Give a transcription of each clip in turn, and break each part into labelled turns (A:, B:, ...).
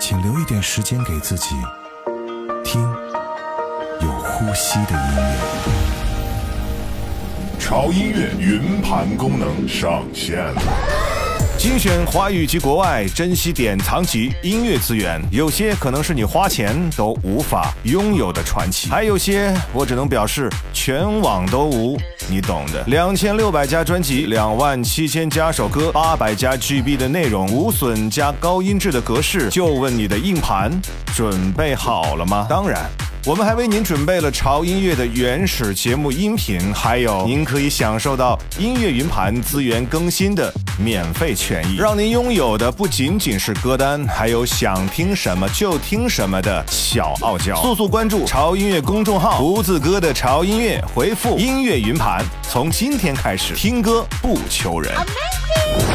A: 请留一点时间给自己，听有呼吸的音乐。
B: 潮音乐云盘功能上线了。
C: 精选华语及国外珍稀典藏级音乐资源，有些可能是你花钱都无法拥有的传奇，还有些我只能表示全网都无，你懂的。两千六百家专辑，两万七千加首歌，八百加 GB 的内容，无损加高音质的格式，就问你的硬盘准备好了吗？当然。我们还为您准备了潮音乐的原始节目音频，还有您可以享受到音乐云盘资源更新的免费权益，让您拥有的不仅仅是歌单，还有想听什么就听什么的小傲娇。速速关注潮音乐公众号，胡子哥的潮音乐，回复音乐云盘，从今天开始听歌不求人。我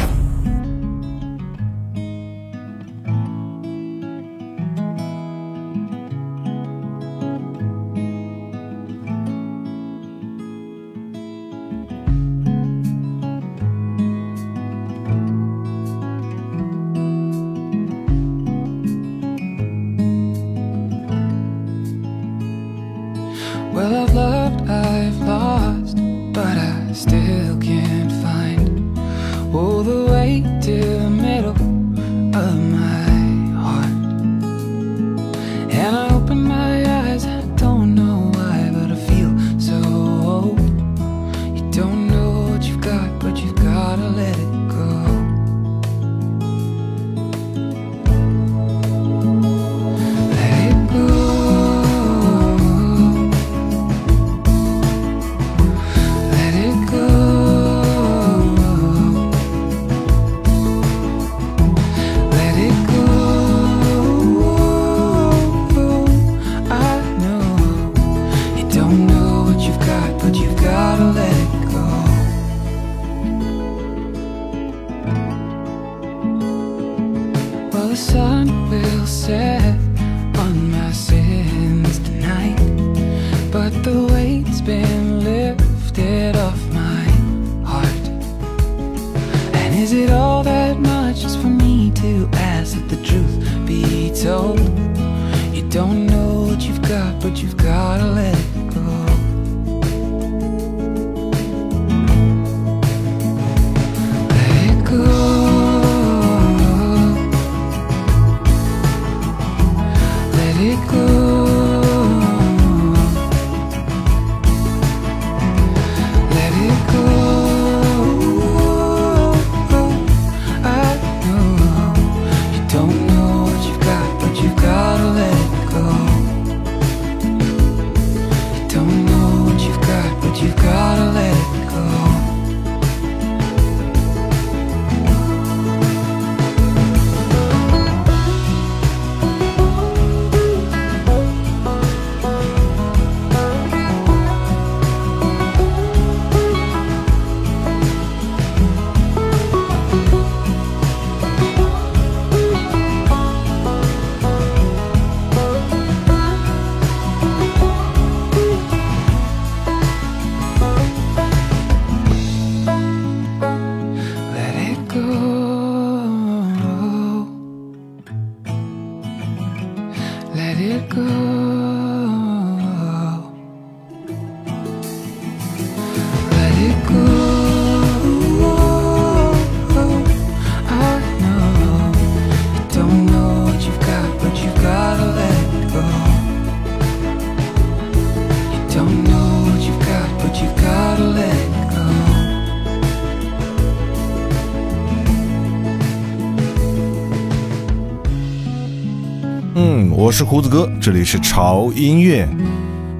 C: 是胡子哥，这里是潮音乐。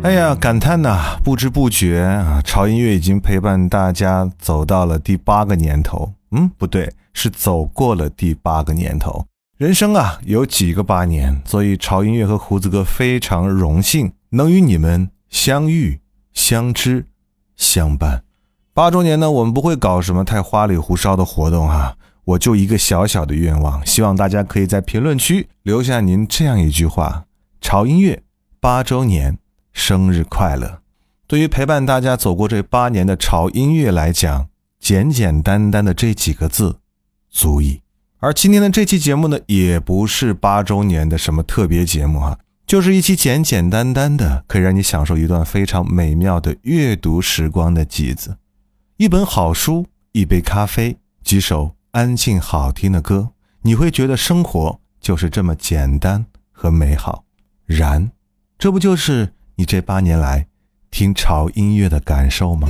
C: 哎呀，感叹呐，不知不觉啊，潮音乐已经陪伴大家走到了第八个年头。嗯，不对，是走过了第八个年头。
D: 人生啊，有几个八年，所以潮音乐和胡子哥非常荣幸能与你们相遇、相知、相伴。八周年呢，我们不会搞什么太花里胡哨的活动哈，我就一个小小的愿望，希望大家可以在评论区留下您这样一句话：潮音乐八周年生日快乐。对于陪伴大家走过这八年的潮音乐来讲，简简单单的这几个字足矣。而今天的这期节目呢，也不是八周年的什么特别节目啊，就是一期简简单单的，可以让你享受一段非常美妙的阅读时光的集子。一本好书，一杯咖啡，几首安静好听的歌，你会觉得生活就是这么简单和美好。然，这不就是你这八年来听潮音乐的感受吗？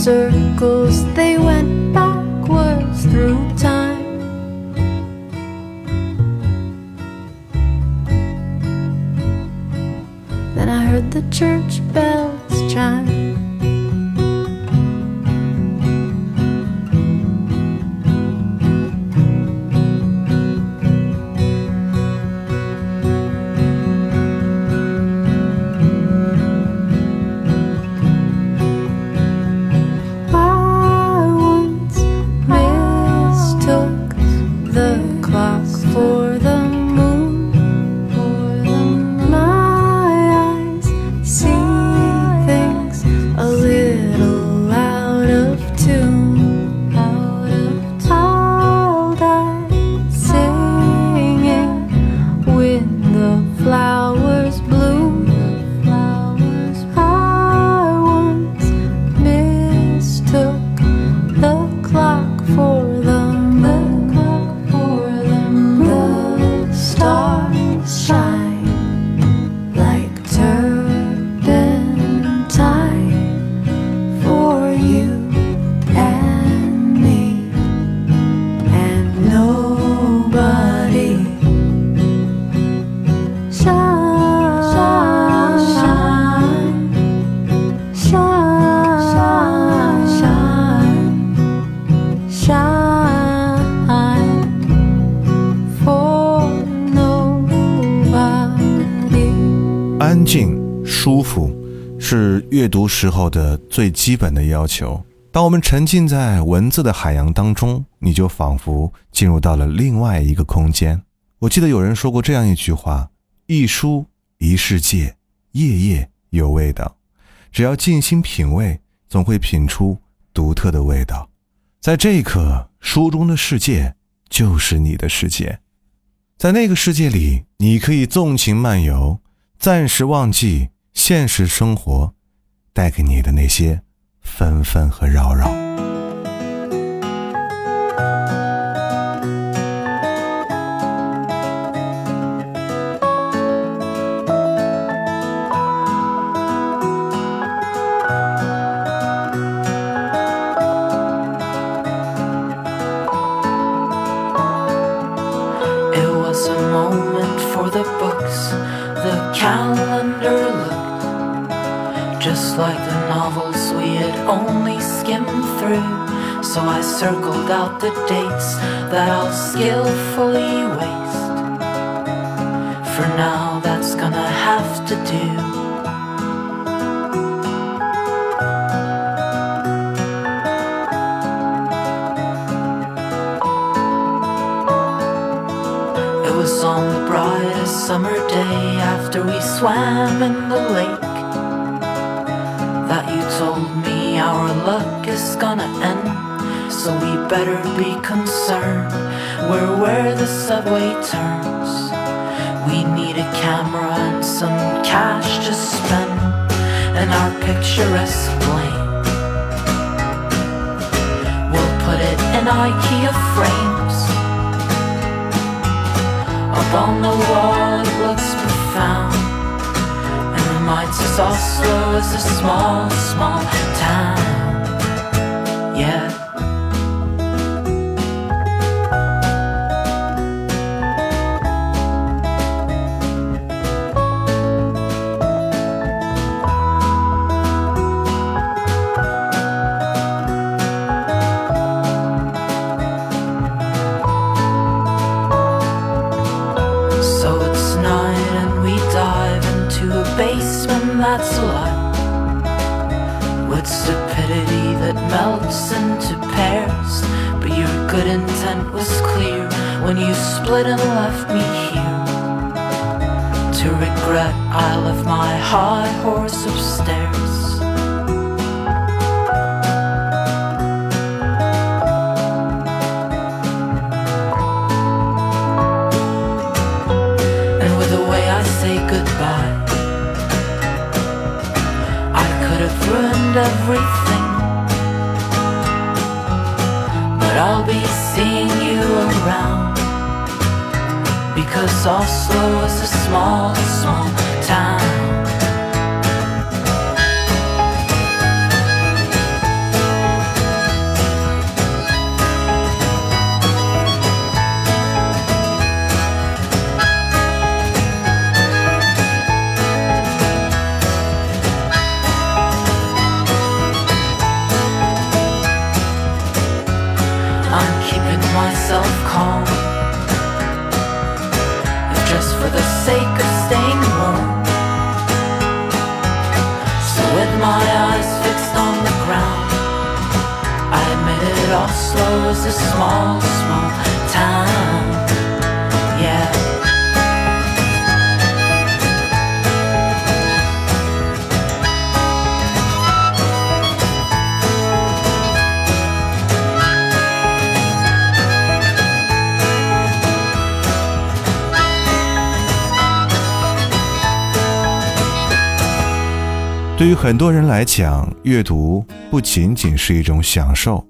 A: answer 时候的最基本的要求。当我们沉浸在文字的海洋当中，你就仿佛进入到了另外一个空间。我记得有人说过这样一句话：“一书一世界，夜夜有味道。”只要静心品味，总会品出独特的味道。在这一刻，书中的世界就是你的世界。在那个世界里，你可以纵情漫游，暂时忘记现实生活带给你的那些纷纷和扰扰。
E: So I circled out the dates that I'll skillfully waste. For now, that's gonna have to do. It was on the brightest summer day after we swam in the is gonna end so we better be concerned. We're where the subway turns. We need a camera and some cash to spend, and our picturesque plane. We'll put it in IKEA frames. Up on the wall, it looks profound and reminds us Oslo is a small, small town. Yeah. Because Oslo is a small, small town. Oslo is a small, small town. Yeah.
A: 对于很多人来讲，阅读不仅仅是一种享受。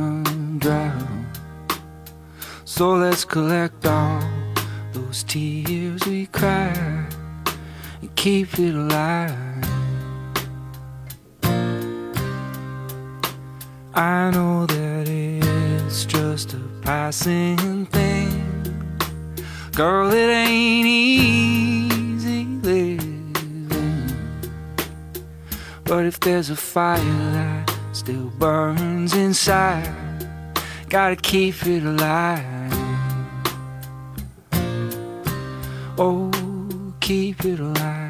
E: So let's collect all those tears we cried and keep it alive.
F: I know that it's just a passing thing. Girl, it ain't easy living. But if there's a fire that still burns inside, gotta keep it alive. Oh, keep it alive.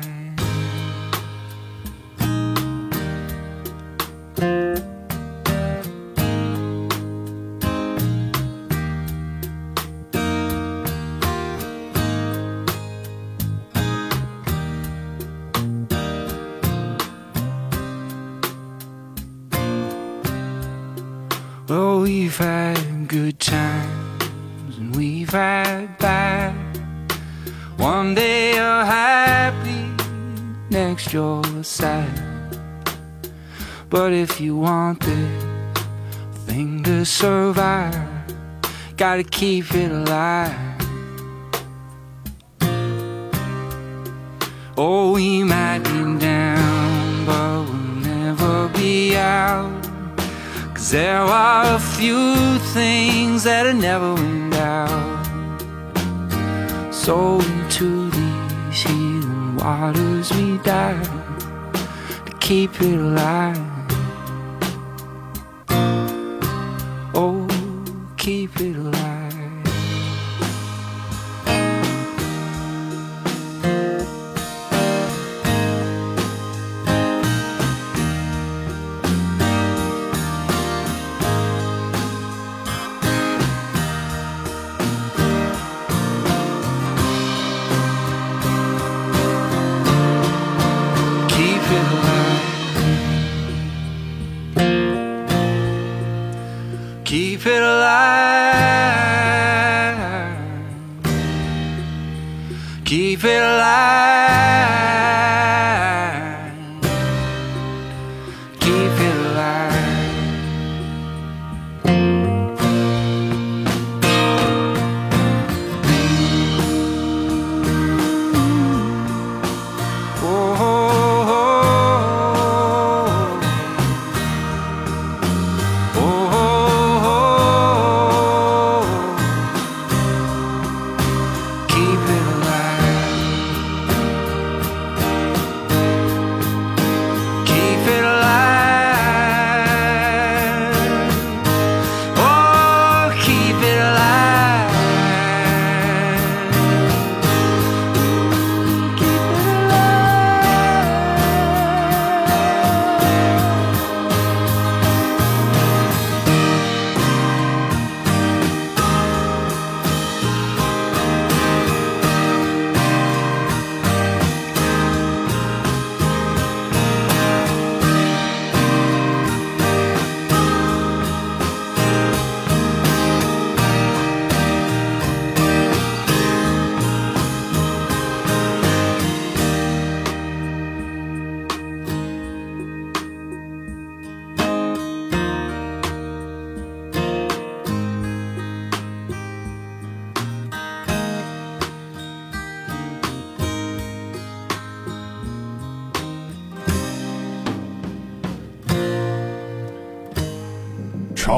F: Well, we've had good times and we've had bad. One day you're happy, next you're sad. But if you want this thing to survive, gotta keep it alive. Oh, we might be down, but we'll never be out. Cause there are a few things that are never went out. So into these healing waters we dive to keep it alive. Oh, keep it alive.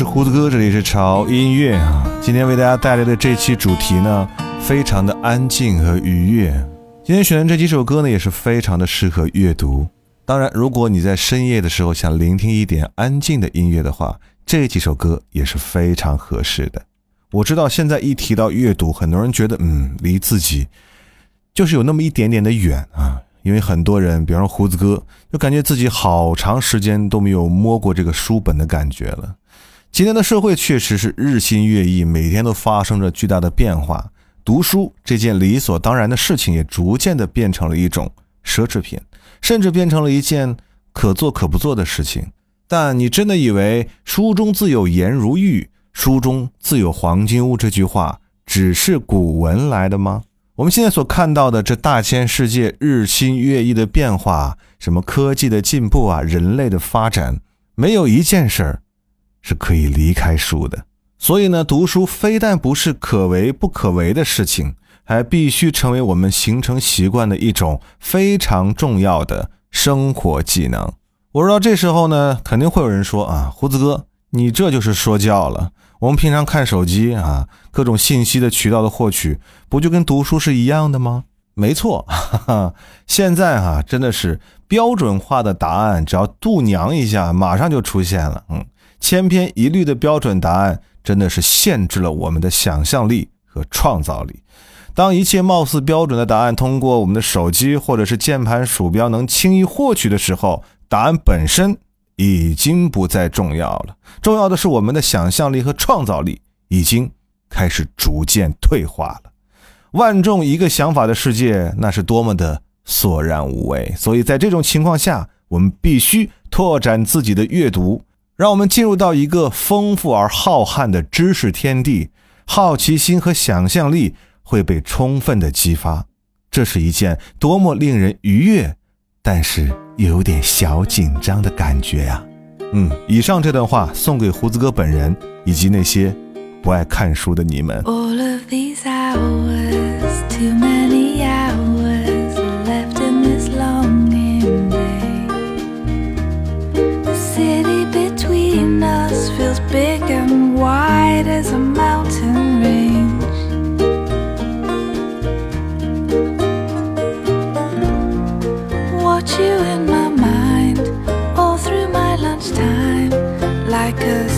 A: 是胡子哥，这里是潮音乐啊。今天为大家带来的这期主题呢，非常的安静和愉悦。今天选的这几首歌呢，也是非常的适合阅读。当然，如果你在深夜的时候想聆听一点安静的音乐的话，这几首歌也是非常合适的。我知道现在一提到阅读，很多人觉得嗯，离自己就是有那么一点点的远啊。因为很多人，比方说胡子哥，就感觉自己好长时间都没有摸过这个书本的感觉了。今天的社会确实是日新月异，每天都发生着巨大的变化。读书这件理所当然的事情，也逐渐的变成了一种奢侈品，甚至变成了一件可做可不做的事情。但你真的以为“书中自有颜如玉，书中自有黄金屋”这句话只是古文来的吗？我们现在所看到的这大千世界日新月异的变化，什么科技的进步啊，人类的发展，没有一件事儿是可以离开书的。所以呢，读书非但不是可为不可为的事情，还必须成为我们形成习惯的一种非常重要的生活技能。我知道这时候呢，肯定会有人说啊，胡子哥，你这就是说教了。我们平常看手机啊，各种信息的渠道的获取，不就跟读书是一样的吗？没错，哈哈，现在哈、真的是标准化的答案，只要度娘一下，马上就出现了。嗯，千篇一律的标准答案，真的是限制了我们的想象力和创造力。当一切貌似标准的答案通过我们的手机或者是键盘鼠标能轻易获取的时候，答案本身已经不再重要了。重要的是我们的想象力和创造力已经开始逐渐退化了。万众一个想法的世界，那是多么的索然无味。所以在这种情况下，我们必须拓展自己的阅读，让我们进入到一个丰富而浩瀚的知识天地，好奇心和想象力会被充分的激发。这是一件多么令人愉悦，但是又有点小紧张的感觉呀、嗯，以上这段话送给胡子哥本人以及那些不爱看书的你们。
G: All of these hours, too many hours big and wide as a mountain range. Watch you
C: in my mind all through my lunchtime like a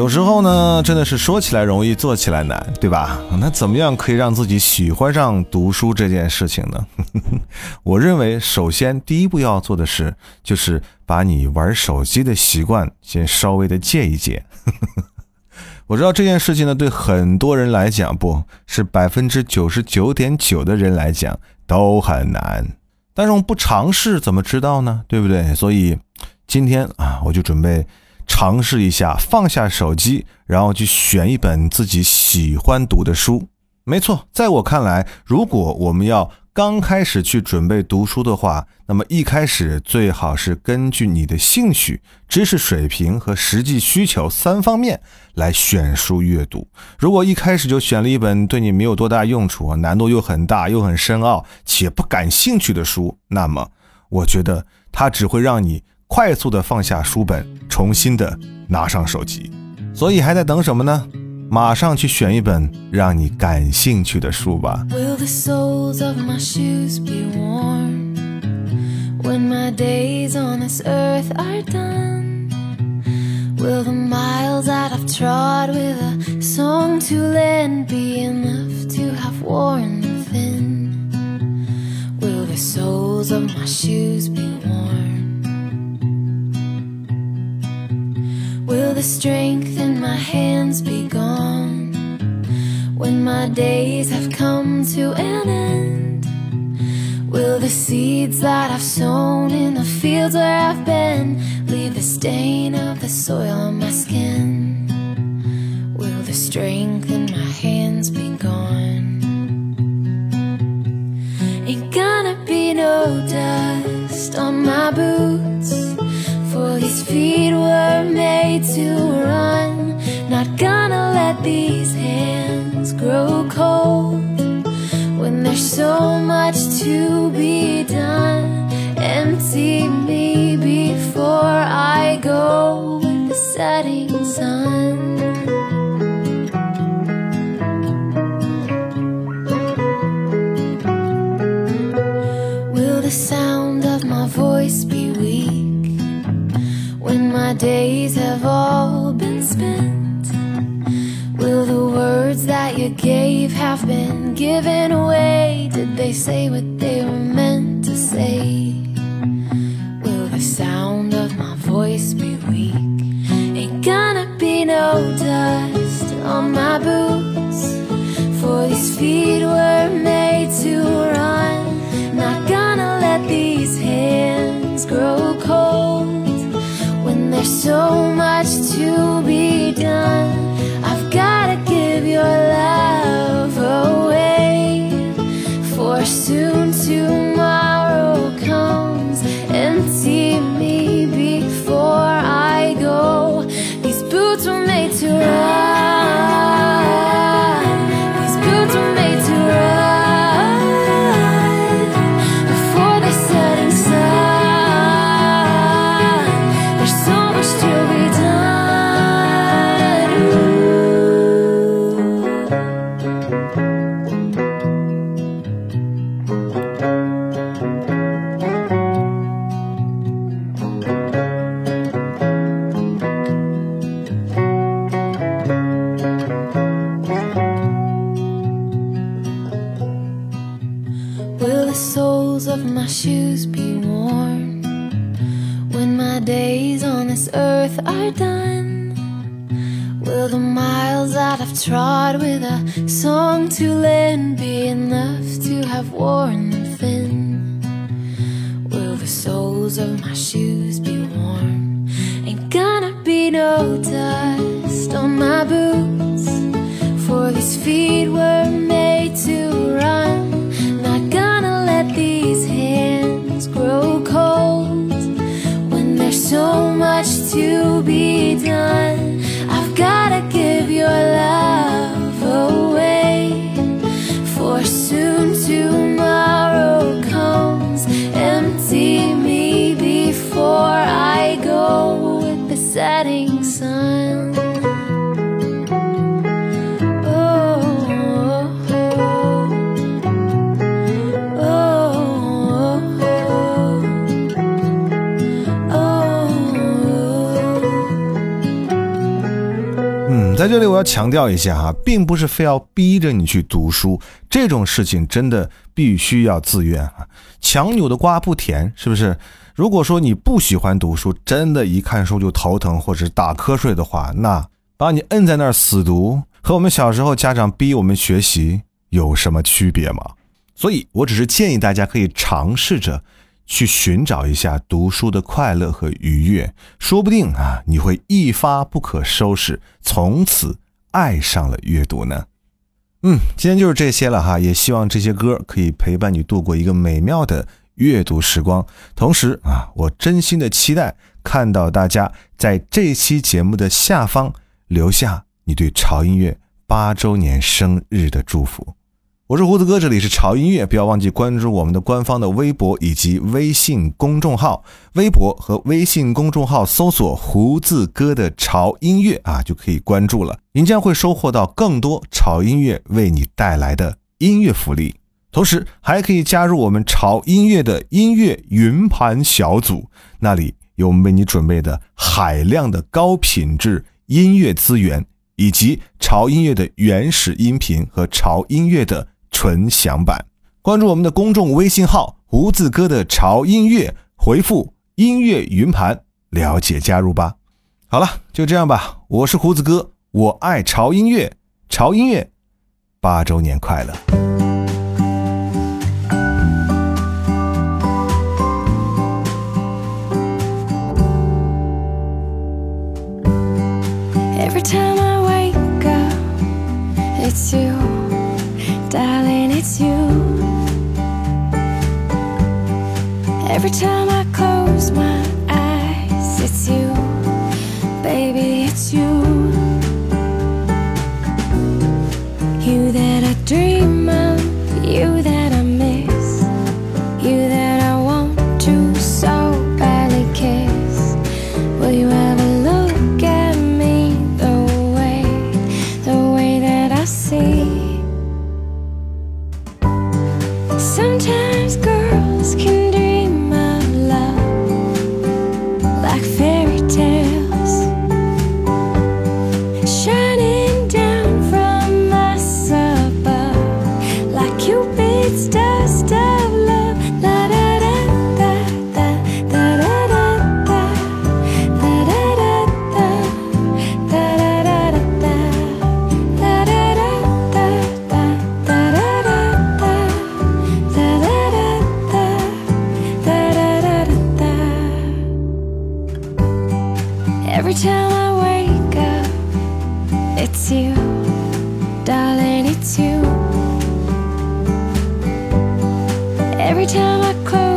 A: 有时候呢，真的是说起来容易，做起来难，对吧？那怎么样可以让自己喜欢上读书这件事情呢？我认为，首先第一步要做的事，就是把你玩手机的习惯先稍微的戒一戒。我知道这件事情呢，对很多人来讲，不是百分之九十九点九的人来讲都很难。但是我们不尝试怎么知道呢？对不对？所以今天啊，我就准备尝试一下放下手机，然后去选一本自己喜欢读的书。没错，在我看来，如果我们要刚开始去准备读书的话，那么一开始最好是根据你的兴趣、知识水平和实际需求三方面来选书阅读。如果一开始就选了一本对你没有多大用处、难度又很大又很深奥且不感兴趣的书，那么我觉得它只会让你快速的放下书本，重新的拿上手机。所以还在等什么呢？马上去选一本让你感兴趣的书吧。
C: Will the soles of my shoes be warm when my days on this earth are done? Will the miles that I've trod with a song to lend be enough to have worn them thin? Will the soles of my shoes be worn? Will the strength in my hands be gone when my days have come to an end? Will the seeds that I've sown in the fields where I've been leave the stain of the soil on my skin? Will the strength in my hands be gone? Ain't gonna be no dust
E: on my boots. Feet were made to run. Not gonna let these hands grow cold when there's so much to be done. Empty me before I go with the setting sun. Days have all been spent? Will the words that you gave have been given away? Did they say what they were meant to say? Will the sound of my voice be weak? Ain't gonna be no dust on my boots. For these feet were made to run. Not gonna let these hands grow cold there's so much to be done. I've gotta give your love away. For soon tomorrow
A: 在这里我要强调一下哈，并不是非要逼着你去读书，这种事情真的必须要自愿啊。强扭的瓜不甜，是不是？如果说你不喜欢读书，真的一看书就头疼或者打瞌睡的话，那把你摁在那儿死读，和我们小时候家长逼我们学习有什么区别吗？所以我只是建议大家可以尝试着去寻找一下读书的快乐和愉悦，说不定啊，你会一发不可收拾，从此爱上了阅读呢。嗯，今天就是这些了哈，也希望这些歌可以陪伴你度过一个美妙的阅读时光。同时啊，我真心的期待看到大家在这期节目的下方留下你对潮音乐八周年生日的祝福。我是胡子哥，这里是潮音乐，不要忘记关注我们的官方的微博以及微信公众号。微博和微信公众号搜索“胡子哥的潮音乐”啊，就可以关注了。您将会收获到更多潮音乐为你带来的音乐福利，同时还可以加入我们潮音乐的音乐云盘小组，那里有我们为你准备的海量的高品质音乐资源，以及潮音乐的原始音频和潮音乐的纯享版。关注我们的公众微信号“胡子哥的潮音乐”，回复“音乐云盘”了解加入吧。好了，就这样吧。我是胡子哥，我爱潮音乐，潮音乐八周年快乐
E: ！Every time I wake up, it's you, darling, it's you.
G: Every time I close my eyes, it's you, baby, it's you. You that I dream of, you that time I wake up, it's you, darling, it's you. Every time I close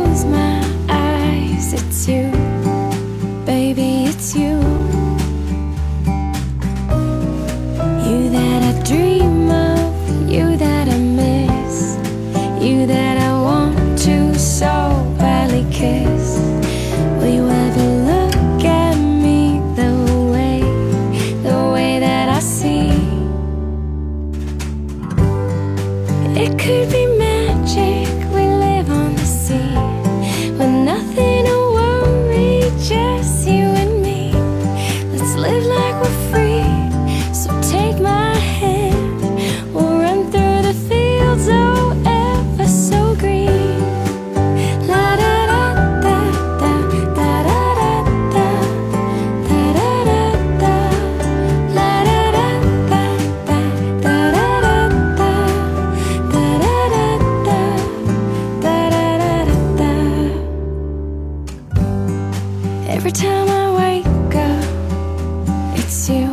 G: time I wake up, it's you,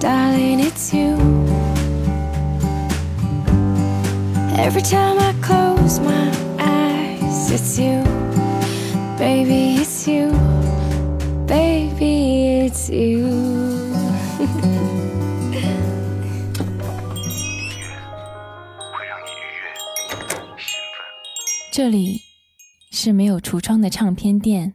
G: darling, it's you. Every time I close my eyes, it's you, baby, it's you, baby, it's you.
H: 这里是没有橱窗的唱片店，